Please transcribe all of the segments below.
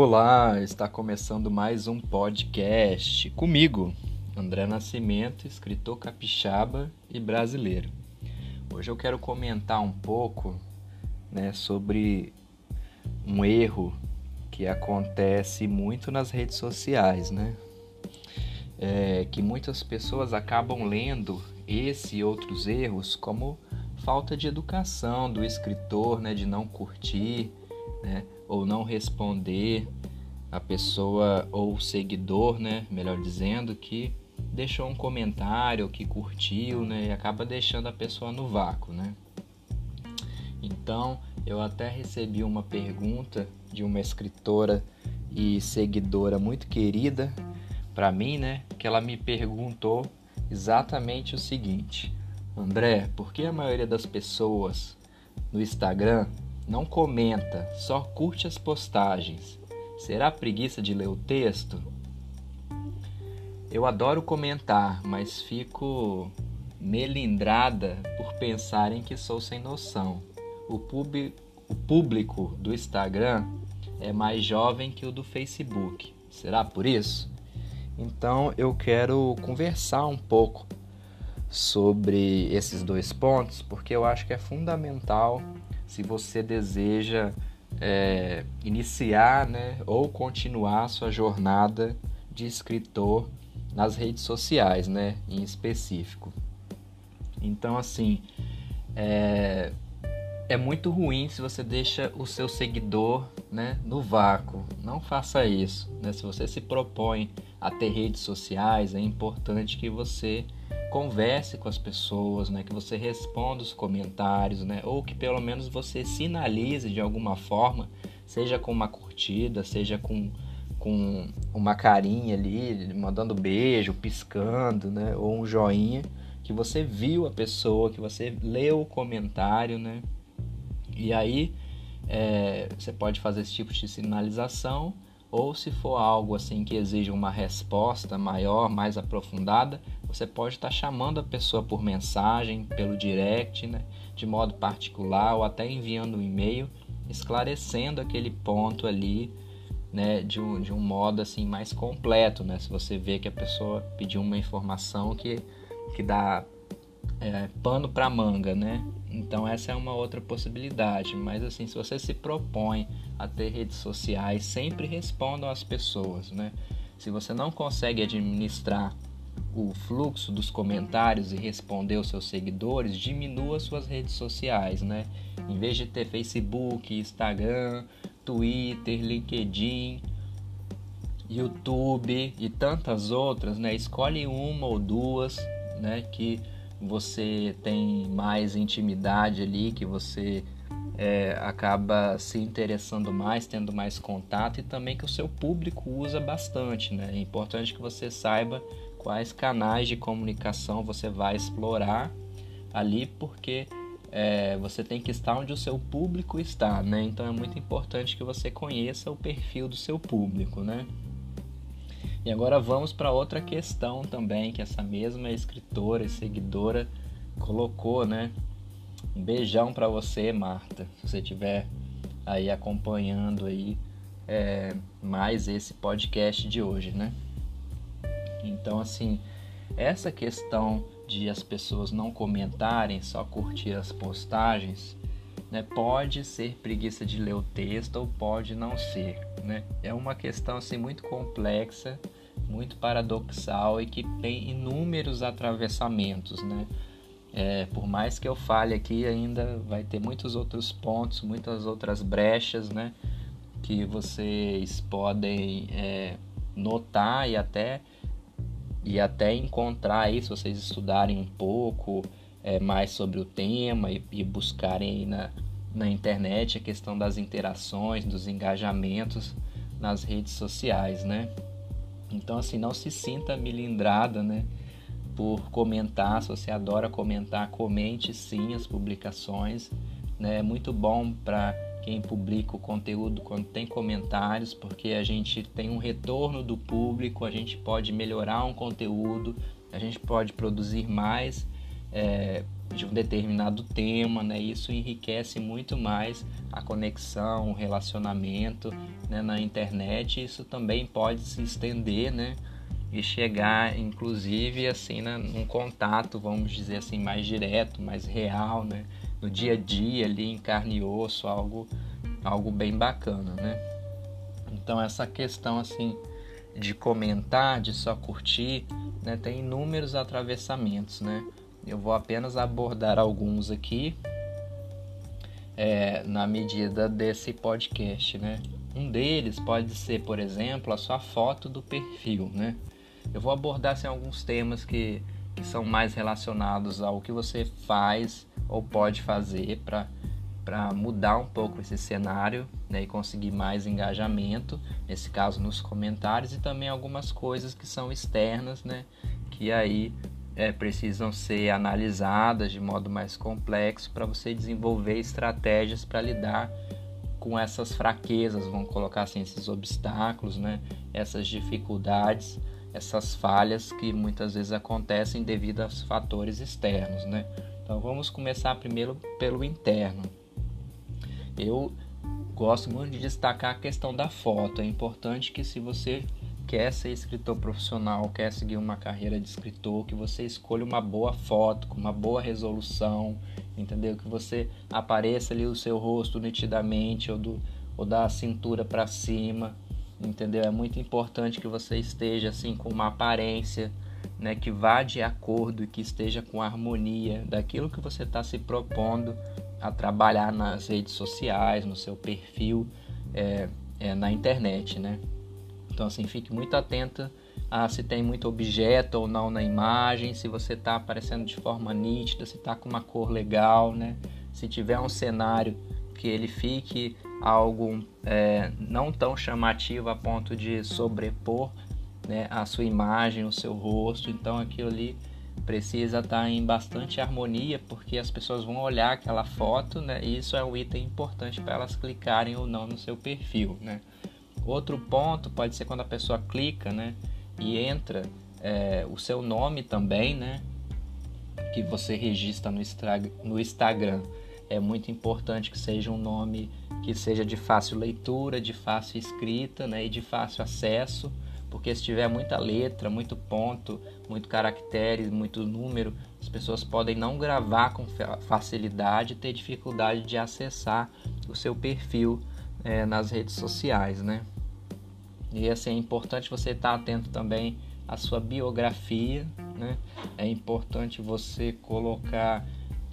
Olá, está começando mais um podcast comigo, André Nascimento, escritor capixaba e brasileiro. Hoje eu quero comentar um pouco né, sobre um erro que acontece muito nas redes sociais, né? É, que muitas pessoas acabam lendo esse e outros erros como falta de educação do escritor, né, de não curtir, né, ou não responder a pessoa ou seguidor, né, melhor dizendo, que deixou um comentário, que curtiu, né, e acaba deixando a pessoa no vácuo, né. Então, eu até recebi uma pergunta de uma escritora e seguidora muito querida para mim, né, que ela me perguntou exatamente o seguinte: André, por que a maioria das pessoas no Instagram não comenta, só curte as postagens? Será preguiça de ler o texto? Eu adoro comentar, mas fico melindrada por pensarem que sou sem noção. O, pub, o público do Instagram é mais jovem que o do Facebook. Será por isso? Então eu quero conversar um pouco sobre esses dois pontos, porque eu acho que é fundamental se você deseja é, iniciar né, ou continuar sua jornada de escritor nas redes sociais, né, em específico. Então, assim, é, é muito ruim se você deixa o seu seguidor né, no vácuo. Não faça isso. Né? Se você se propõe a ter redes sociais, é importante que você converse com as pessoas, né? que você responda os comentários, né? ou que pelo menos você sinalize de alguma forma, seja com uma curtida, seja com, com uma carinha ali, mandando beijo, piscando, né? ou um joinha, que você viu a pessoa, que você leu o comentário, né? E aí é, você pode fazer esse tipo de sinalização ou se for algo assim que exige uma resposta maior, mais aprofundada, você pode estar chamando a pessoa por mensagem, pelo direct, né, de modo particular ou até enviando um e-mail esclarecendo aquele ponto ali, né, de um, de um modo assim mais completo, né? Se você vê que a pessoa pediu uma informação que, que dá é, pano para manga, né? Então essa é uma outra possibilidade. Mas assim, se você se propõe a ter redes sociais, sempre respondam às pessoas, né? Se você não consegue administrar o fluxo dos comentários e responder aos seus seguidores, diminua suas redes sociais, né? Em vez de ter Facebook, Instagram, Twitter, LinkedIn, YouTube e tantas outras, né? Escolhe uma ou duas, né? Que você tem mais intimidade ali, que você é, acaba se interessando mais, tendo mais contato e também que o seu público usa bastante. Né? É importante que você saiba quais canais de comunicação você vai explorar ali, porque é, você tem que estar onde o seu público está, né? Então é muito importante que você conheça o perfil do seu público, né? E agora vamos para outra questão também que essa mesma escritora e seguidora colocou, né? Um beijão para você, Marta, se você estiver aí acompanhando aí é, mais esse podcast de hoje, né? Então, assim, essa questão de as pessoas não comentarem, só curtir as postagens, né, pode ser preguiça de ler o texto ou pode não ser, né? É uma questão assim muito complexa muito paradoxal e que tem inúmeros atravessamentos, né? É, por mais que eu fale aqui, ainda vai ter muitos outros pontos, muitas outras brechas, né? Que vocês podem é, notar e até e até encontrar aí, se vocês estudarem um pouco é, mais sobre o tema e, e buscarem na, na internet a questão das interações, dos engajamentos nas redes sociais, né? Então, assim, não se sinta milindrada, né? Por comentar, se você adora comentar, comente sim as publicações. Né? É muito bom para quem publica o conteúdo quando tem comentários, porque a gente tem um retorno do público, a gente pode melhorar um conteúdo, a gente pode produzir mais é, de um determinado tema, né? Isso enriquece muito mais a conexão, o relacionamento né? na internet. Isso também pode se estender, né? E chegar, inclusive, assim, né? num contato, vamos dizer assim, mais direto, mais real, né? No dia a dia, ali em carne e osso, algo, algo bem bacana, né? Então essa questão assim de comentar, de só curtir, né, tem inúmeros atravessamentos, né? Eu vou apenas abordar alguns aqui é, na medida desse podcast, né? Um deles pode ser, por exemplo, a sua foto do perfil, né? Eu vou abordar assim, alguns temas que, que são mais relacionados ao que você faz ou pode fazer para mudar um pouco esse cenário né, e conseguir mais engajamento, nesse caso nos comentários, e também algumas coisas que são externas, né, que aí é, precisam ser analisadas de modo mais complexo para você desenvolver estratégias para lidar com essas fraquezas, vamos colocar assim, esses obstáculos, né, essas dificuldades, essas falhas que muitas vezes acontecem devido aos fatores externos, né. Então vamos começar primeiro pelo interno. Eu gosto muito de destacar a questão da foto. É importante que se você quer ser escritor profissional, quer seguir uma carreira de escritor, que você escolha uma boa foto, com uma boa resolução, entendeu? Que você apareça ali o seu rosto nitidamente ou, do, ou da cintura para cima, entendeu? É muito importante que você esteja assim com uma aparência, né, que vá de acordo e que esteja com harmonia daquilo que você está se propondo a trabalhar nas redes sociais, no seu perfil é, é, na internet, né? Então assim, fique muito atenta a se tem muito objeto ou não na imagem, se você está aparecendo de forma nítida, se está com uma cor legal, né? Se tiver um cenário que ele fique algo é, não tão chamativo a ponto de sobrepor né, a sua imagem, o seu rosto, então aquilo ali precisa estar tá em bastante harmonia, porque as pessoas vão olhar aquela foto, né? E isso é um item importante para elas clicarem ou não no seu perfil, né? Outro ponto pode ser quando a pessoa clica, né? E entra é, o seu nome também, né? Que você registra no, no Instagram. É muito importante que seja um nome que seja de fácil leitura, de fácil escrita, né? E de fácil acesso porque se tiver muita letra, muito ponto, muito caractere, muito número, as pessoas podem não gravar com facilidade e ter dificuldade de acessar o seu perfil é, nas redes sociais, né? E assim, é importante você estar atento também à sua biografia, né? É importante você colocar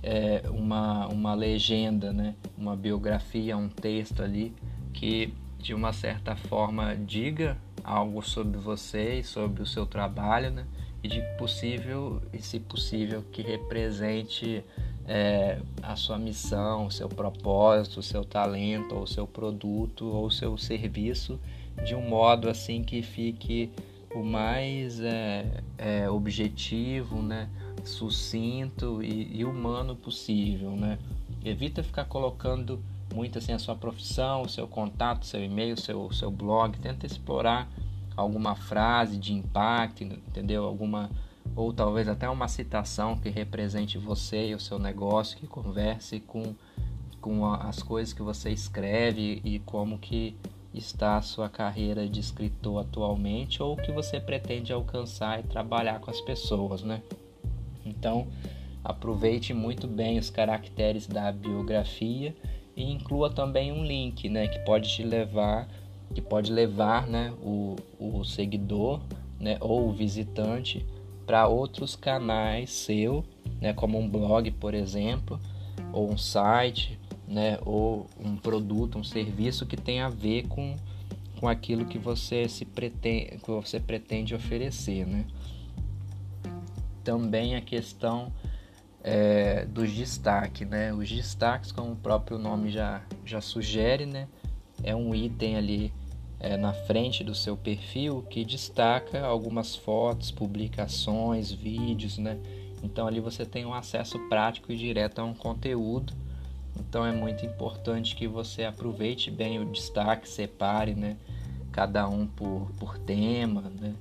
é, uma, uma legenda, né? Uma biografia, um texto ali que de uma certa forma diga algo sobre você e sobre o seu trabalho, né? E de possível, e se possível, que represente é, a sua missão, o seu propósito, o seu talento, ou o seu produto, ou o seu serviço, de um modo assim que fique o mais é, é, objetivo, né? sucinto e, e humano possível, né? Evita ficar colocando muito assim a sua profissão, o seu contato, seu e-mail, seu seu blog, tenta explorar alguma frase de impacto, entendeu? Alguma ou talvez até uma citação que represente você e o seu negócio, que converse com com as coisas que você escreve e como que está a sua carreira de escritor atualmente ou o que você pretende alcançar e trabalhar com as pessoas, né? Então, aproveite muito bem os caracteres da biografia e inclua também um link, né, que pode te levar, que pode levar, né, o, o seguidor, né, ou o visitante para outros canais seu, né, como um blog, por exemplo, ou um site, né, ou um produto, um serviço que tem a ver com, com aquilo que você se pretende, que você pretende oferecer, né? Também a questão é, dos destaques, né? Os destaques, como o próprio nome já, já sugere, né? É um item ali é, na frente do seu perfil que destaca algumas fotos, publicações, vídeos, né? Então ali você tem um acesso prático e direto a um conteúdo. Então é muito importante que você aproveite bem o destaque, separe, né? Cada um por, por tema, né?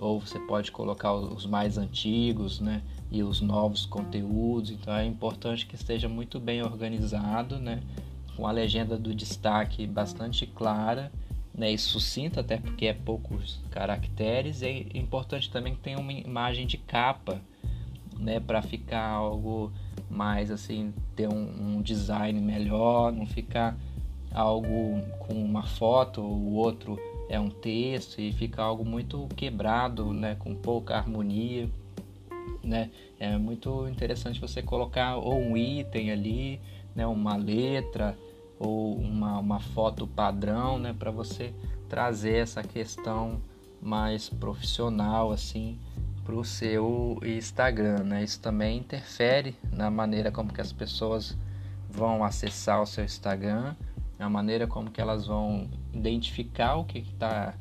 Ou você pode colocar os mais antigos, né? E os novos conteúdos. Então é importante que esteja muito bem organizado, né? Com a legenda do destaque bastante clara né, e sucinta, até porque é poucos caracteres. É importante também que tenha uma imagem de capa, né, para ficar algo mais assim, ter um, um, design melhor, não ficar algo com uma foto, o outro é um texto e fica algo muito quebrado, né, com pouca harmonia, né? É muito interessante você colocar ou um item ali, né, uma letra ou uma, uma foto padrão, né, para você trazer essa questão mais profissional assim para o seu Instagram, né? Isso também interfere na maneira como que as pessoas vão acessar o seu Instagram, na maneira como que elas vão identificar o que está,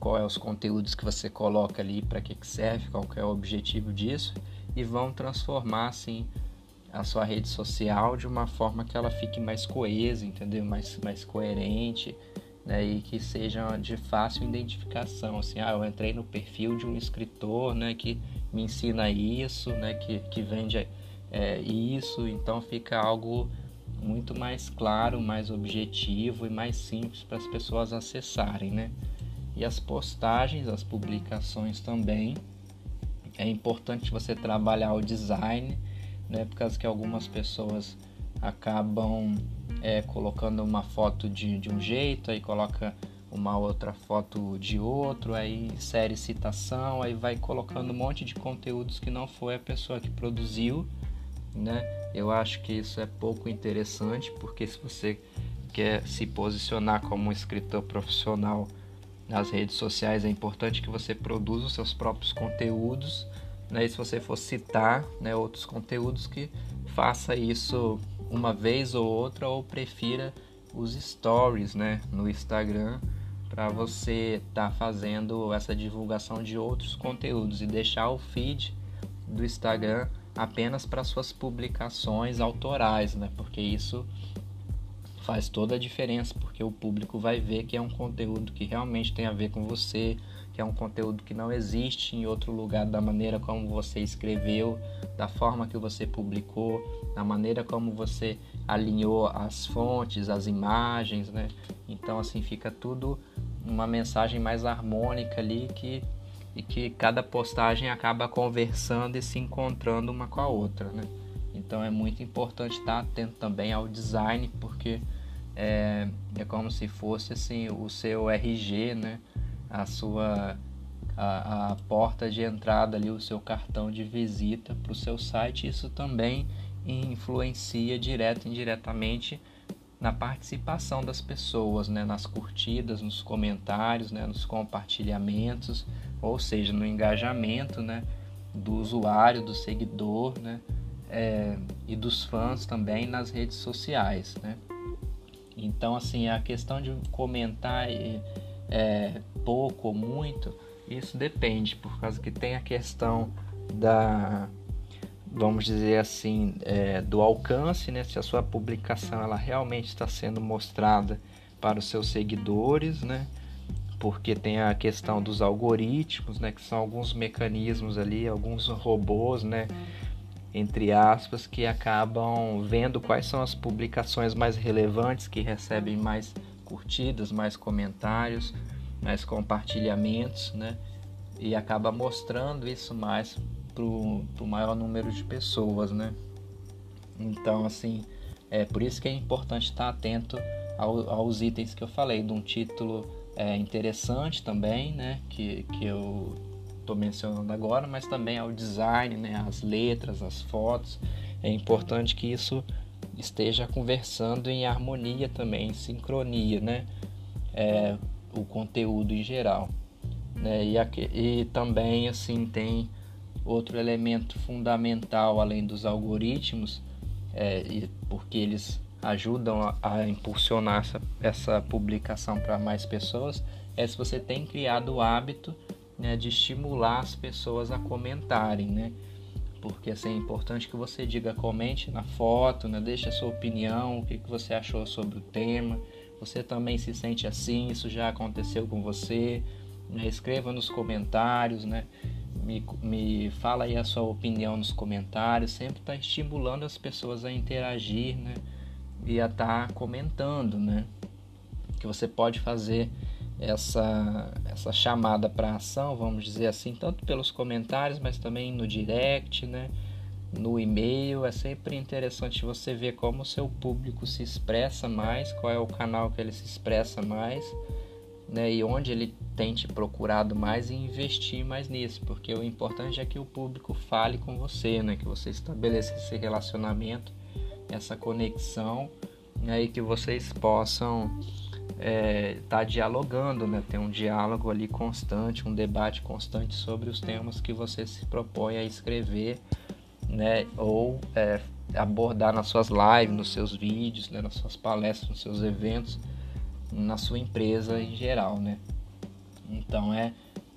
qual é os conteúdos que você coloca ali, para que, que serve, qual que é o objetivo disso, e vão transformar assim a sua rede social de uma forma que ela fique mais coesa, entendeu? Mais, mais coerente, né? E que seja de fácil identificação, assim, ah, eu entrei no perfil de um escritor, né? Que me ensina isso, né? Que, que vende é, isso, então fica algo muito mais claro, mais objetivo e mais simples para as pessoas acessarem, né? E as postagens, as publicações também, é importante você trabalhar o design, né? Por causa que algumas pessoas acabam é, colocando uma foto de, de um jeito, aí coloca uma outra foto de outro, aí insere citação, aí vai colocando um monte de conteúdos que não foi a pessoa que produziu, né? Eu acho que isso é pouco interessante, porque se você quer se posicionar como um escritor profissional nas redes sociais, é importante que você produza os seus próprios conteúdos né? E se você for citar né, outros conteúdos, que faça isso uma vez ou outra ou prefira os stories né, no Instagram para você estar tá fazendo essa divulgação de outros conteúdos e deixar o feed do Instagram apenas para suas publicações autorais, né? Porque isso faz toda a diferença, porque o público vai ver que é um conteúdo que realmente tem a ver com você, que é um conteúdo que não existe em outro lugar da maneira como você escreveu, da forma que você publicou, da maneira como você alinhou as fontes, as imagens, né? Então assim fica tudo uma mensagem mais harmônica ali que e que cada postagem acaba conversando e se encontrando uma com a outra, né? Então é muito importante estar atento também ao design porque é, é como se fosse assim o seu RG, né? a sua a, a porta de entrada ali, o seu cartão de visita para o seu site. Isso também influencia direto e indiretamente na participação das pessoas, né? nas curtidas, nos comentários, né? nos compartilhamentos, ou seja, no engajamento né? do usuário, do seguidor né? É, e dos fãs também nas redes sociais. Né? Então, assim, a questão de comentar é, pouco ou muito, isso depende, por causa que tem a questão da, vamos dizer assim, é, do alcance, né? Se a sua publicação ela realmente está sendo mostrada para os seus seguidores, né? Porque tem a questão dos algoritmos, né? Que são alguns mecanismos ali, alguns robôs, né? Entre aspas, que acabam vendo quais são as publicações mais relevantes que recebem mais curtidas, mais comentários, mais compartilhamentos, né? E acaba mostrando isso mais para o maior número de pessoas, né? Então, assim, é por isso que é importante estar atento ao, aos itens que eu falei, de um título é, interessante também, né? Que, que eu estou mencionando agora, mas também ao design, né? As letras, as fotos. É importante que isso esteja conversando em harmonia também, em sincronia, né? É, o conteúdo em geral. Né? E, aqui, e também assim tem outro elemento fundamental além dos algoritmos, é, porque eles ajudam a, a impulsionar essa, essa publicação para mais pessoas, é se você tem criado o hábito né, de estimular as pessoas a comentarem, né? porque assim, é importante que você diga, comente na foto, né? deixe a sua opinião, o que, que você achou sobre o tema. Você também se sente assim, isso já aconteceu com você. Né? Escreva nos comentários, né? me, me fala aí a sua opinião nos comentários, sempre está estimulando as pessoas a interagir, né? E a estar tá comentando, né? Que você pode fazer essa, essa chamada para ação, vamos dizer assim, tanto pelos comentários, mas também no direct, né? no e-mail. É sempre interessante você ver como o seu público se expressa mais, qual é o canal que ele se expressa mais, né? E onde ele tem te procurado mais e investir mais nisso, porque o importante é que o público fale com você, né? Que você estabeleça esse relacionamento, essa conexão, né? e que vocês possam estar é, dialogando, né? Ter um diálogo ali constante, um debate constante sobre os temas que você se propõe a escrever, né? Ou é, abordar nas suas lives, nos seus vídeos, né? nas suas palestras, nos seus eventos, na sua empresa em geral, né? Então é,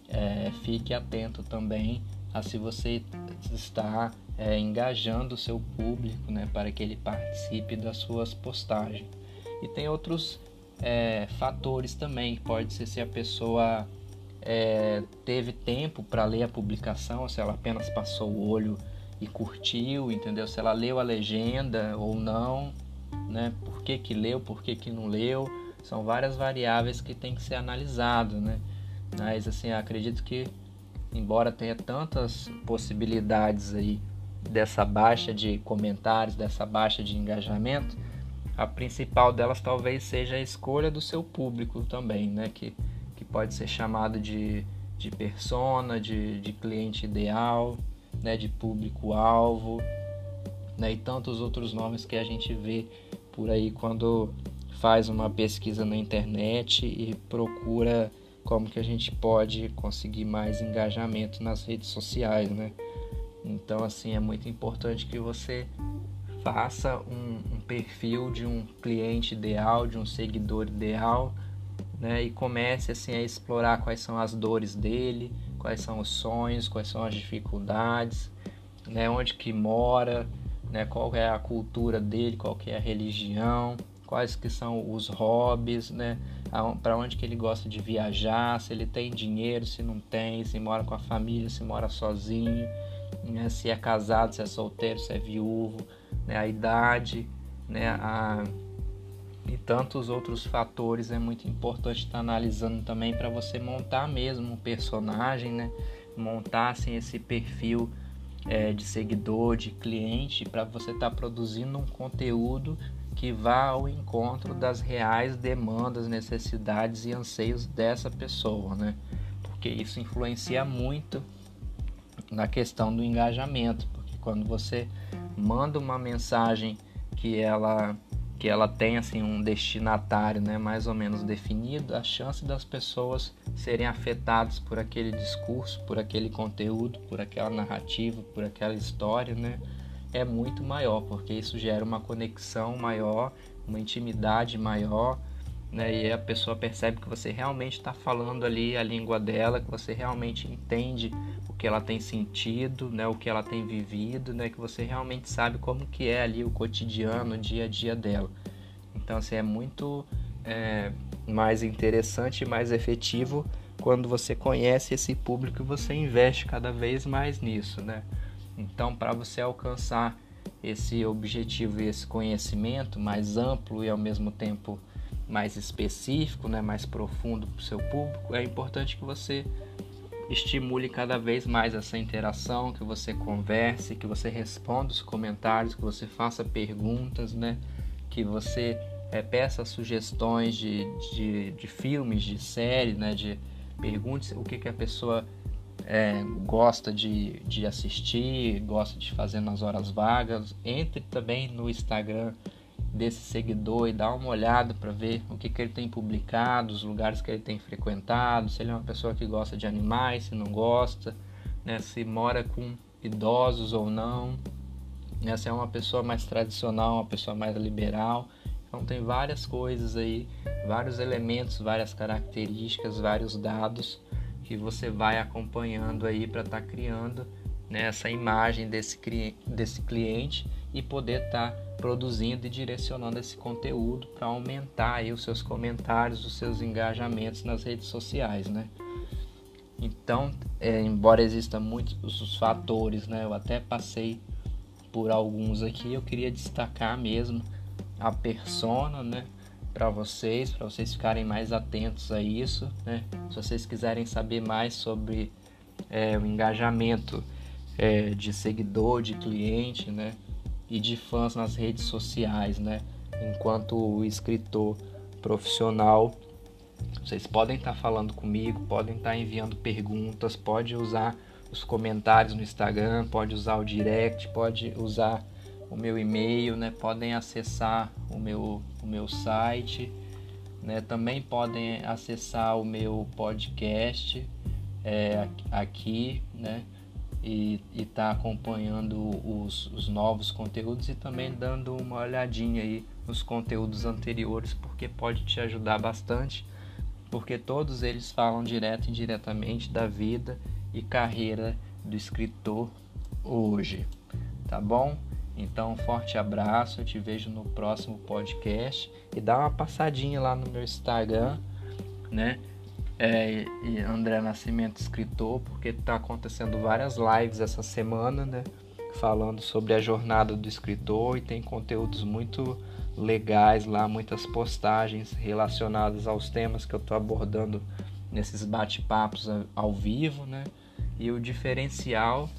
é fique atento também a se você está é, engajando o seu público, né? Para que ele participe das suas postagens. E tem outros é, fatores também, pode ser se a pessoa é, teve tempo para ler a publicação, se ela apenas passou o olho e curtiu, entendeu? Se ela leu a legenda ou não, né? Por que, que leu, por que, que não leu, são várias variáveis que tem que ser analisado, né? Mas assim, acredito que embora tenha tantas possibilidades aí dessa baixa de comentários, dessa baixa de engajamento, a principal delas talvez seja a escolha do seu público também, né? Que, que pode ser chamado de, de persona, de, de cliente ideal, né? de público-alvo, né? e tantos outros nomes que a gente vê por aí quando faz uma pesquisa na internet e procura como que a gente pode conseguir mais engajamento nas redes sociais, né? Então, assim, é muito importante que você faça um, um, perfil de um cliente ideal, de um seguidor ideal, né? E comece assim a explorar quais são as dores dele, quais são os sonhos, quais são as dificuldades, né? Onde que mora, né? Qual é a cultura dele, qual que é a religião, quais que são os hobbies, né? Para onde que ele gosta de viajar, se ele tem dinheiro, se não tem, se mora com a família, se mora sozinho, né? Se é casado, se é solteiro, se é viúvo né, a idade, né, a, e tantos outros fatores é muito importante estar analisando também para você montar mesmo um personagem, né, montar assim, esse perfil é, de seguidor, de cliente, para você estar tá produzindo um conteúdo que vá ao encontro das reais demandas, necessidades e anseios dessa pessoa, né? Porque isso influencia muito na questão do engajamento, porque quando você manda uma mensagem que ela que ela tem assim um destinatário, né, mais ou menos definido, a chance das pessoas serem afetadas por aquele discurso, por aquele conteúdo, por aquela narrativa, por aquela história, né, é muito maior, porque isso gera uma conexão maior, uma intimidade maior, né, e a pessoa percebe que você realmente está falando ali a língua dela, que você realmente entende que ela tem sentido, né, o que ela tem vivido, né, que você realmente sabe como que é ali o cotidiano, o dia a dia dela. Então, assim, é muito é, mais interessante mais efetivo quando você conhece esse público e você investe cada vez mais nisso, né? Então, para você alcançar esse objetivo e esse conhecimento mais amplo e ao mesmo tempo mais específico, né, mais profundo para o seu público, é importante que você estimule cada vez mais essa interação, que você converse, que você responda os comentários, que você faça perguntas, né? Que você é, peça sugestões de, de, de, filmes, de séries, né? De pergunte o que, que a pessoa é, gosta de, de assistir, gosta de fazer nas horas vagas. Entre também no Instagram desse seguidor e dar uma olhada para ver o que, que ele tem publicado, os lugares que ele tem frequentado, se ele é uma pessoa que gosta de animais, se não gosta, né, se mora com idosos ou não, né, se é uma pessoa mais tradicional, uma pessoa mais liberal. Então tem várias coisas aí, vários elementos, várias características, vários dados que você vai acompanhando aí para estar tá criando né, essa imagem desse, desse cliente e poder estar tá produzindo e direcionando esse conteúdo para aumentar aí os seus comentários, os seus engajamentos nas redes sociais, né? Então, é, embora existam muitos os fatores, né? Eu até passei por alguns aqui, eu queria destacar mesmo a persona, né? Para vocês, para vocês ficarem mais atentos a isso, né? Se vocês quiserem saber mais sobre é, o engajamento é, de seguidor, de cliente, né? E de fãs nas redes sociais, né? Enquanto escritor profissional, vocês podem estar falando comigo, podem estar enviando perguntas, pode usar os comentários no Instagram, pode usar o direct, pode usar o meu e-mail, né? Podem acessar o meu, o meu site, né? Também podem acessar o meu podcast é, aqui, né? E estar tá acompanhando os, os novos conteúdos e também dando uma olhadinha aí nos conteúdos anteriores, porque pode te ajudar bastante, porque todos eles falam direto e indiretamente da vida e carreira do escritor hoje, tá bom? Então, um forte abraço, eu te vejo no próximo podcast e dá uma passadinha lá no meu Instagram, né? É, André Nascimento Escritor, porque está acontecendo várias lives essa semana, né? Falando sobre a jornada do escritor e tem conteúdos muito legais lá, muitas postagens relacionadas aos temas que eu estou abordando nesses bate-papos ao vivo, né? E o diferencial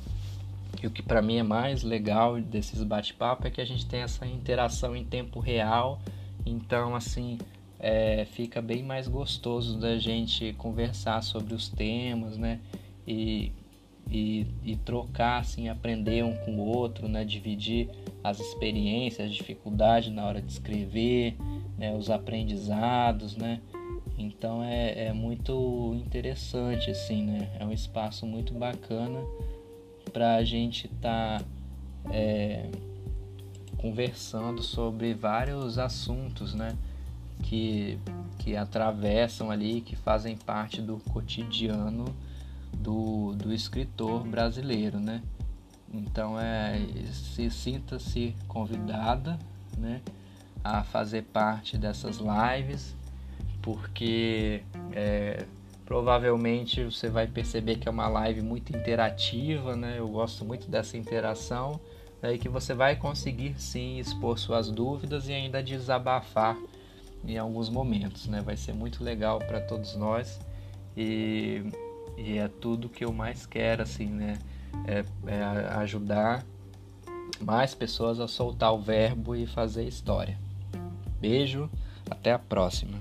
e o que para mim é mais legal desses bate-papo é que a gente tem essa interação em tempo real. Então, assim, é, fica bem mais gostoso da gente conversar sobre os temas, né? E, e, e, trocar, assim, aprender um com o outro, né? Dividir as experiências, as dificuldades na hora de escrever, né? os aprendizados, né? Então é, é muito interessante, assim, né? É um espaço muito bacana para a gente estar tá, é, conversando sobre vários assuntos, né? Que, que atravessam ali, que fazem parte do cotidiano do, do escritor brasileiro, né? Então é se sinta-se convidada, né, a fazer parte dessas lives porque é, provavelmente você vai perceber que é uma live muito interativa, né? Eu gosto muito dessa interação, aí que você vai conseguir sim expor suas dúvidas e ainda desabafar em alguns momentos, né? Vai ser muito legal para todos nós e, e, é tudo que eu mais quero, assim, né? É, é ajudar mais pessoas a soltar o verbo e fazer história. Beijo, até a próxima.